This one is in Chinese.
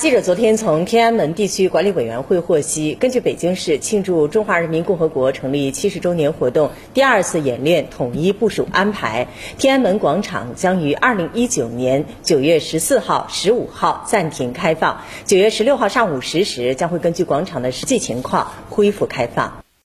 记者昨天从天安门地区管理委员会获悉根据北京市庆祝中华人民共和国成立七十周年活动第二次演练统一部署安排天安门广场将于二零一九年九月十四号十五号暂停开放九月十六号上午十时将会根据广场的实际情况恢复开放。